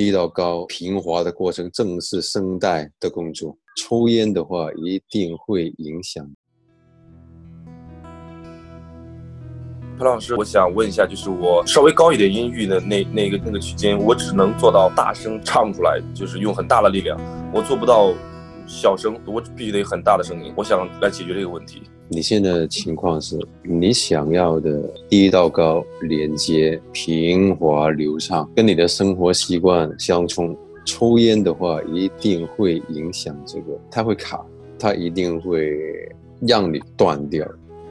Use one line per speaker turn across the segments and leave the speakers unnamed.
低到高平滑的过程，正是声带的工作。抽烟的话，一定会影响。
潘老师，我想问一下，就是我稍微高一点音域的那那个那个区间，我只能做到大声唱出来，就是用很大的力量，我做不到小声，我必须得很大的声音。我想来解决这个问题。
你现在的情况是，你想要的低到高连接平滑流畅，跟你的生活习惯相冲。抽烟的话，一定会影响这个，它会卡，它一定会让你断掉，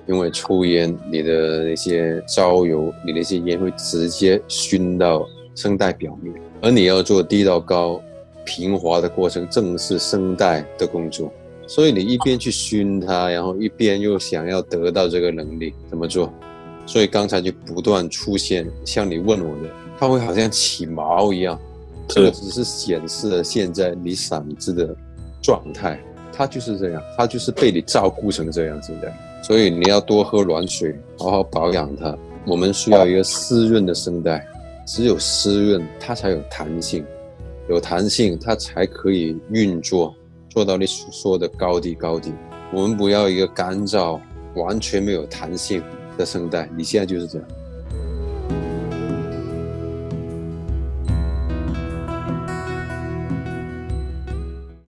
因为抽烟，你的那些焦油，你那些烟会直接熏到声带表面，而你要做低到高平滑的过程，正是声带的工作。所以你一边去熏它，然后一边又想要得到这个能力，怎么做？所以刚才就不断出现像你问我的，它会好像起毛一样，这个只是显示了现在你嗓子的状态，它就是这样，它就是被你照顾成这样子的。所以你要多喝暖水，好好保养它。我们需要一个湿润的声带，只有湿润，它才有弹性，有弹性，它才可以运作。做到你说的高低高低，我们不要一个干燥、完全没有弹性的声带。你现在就是这样。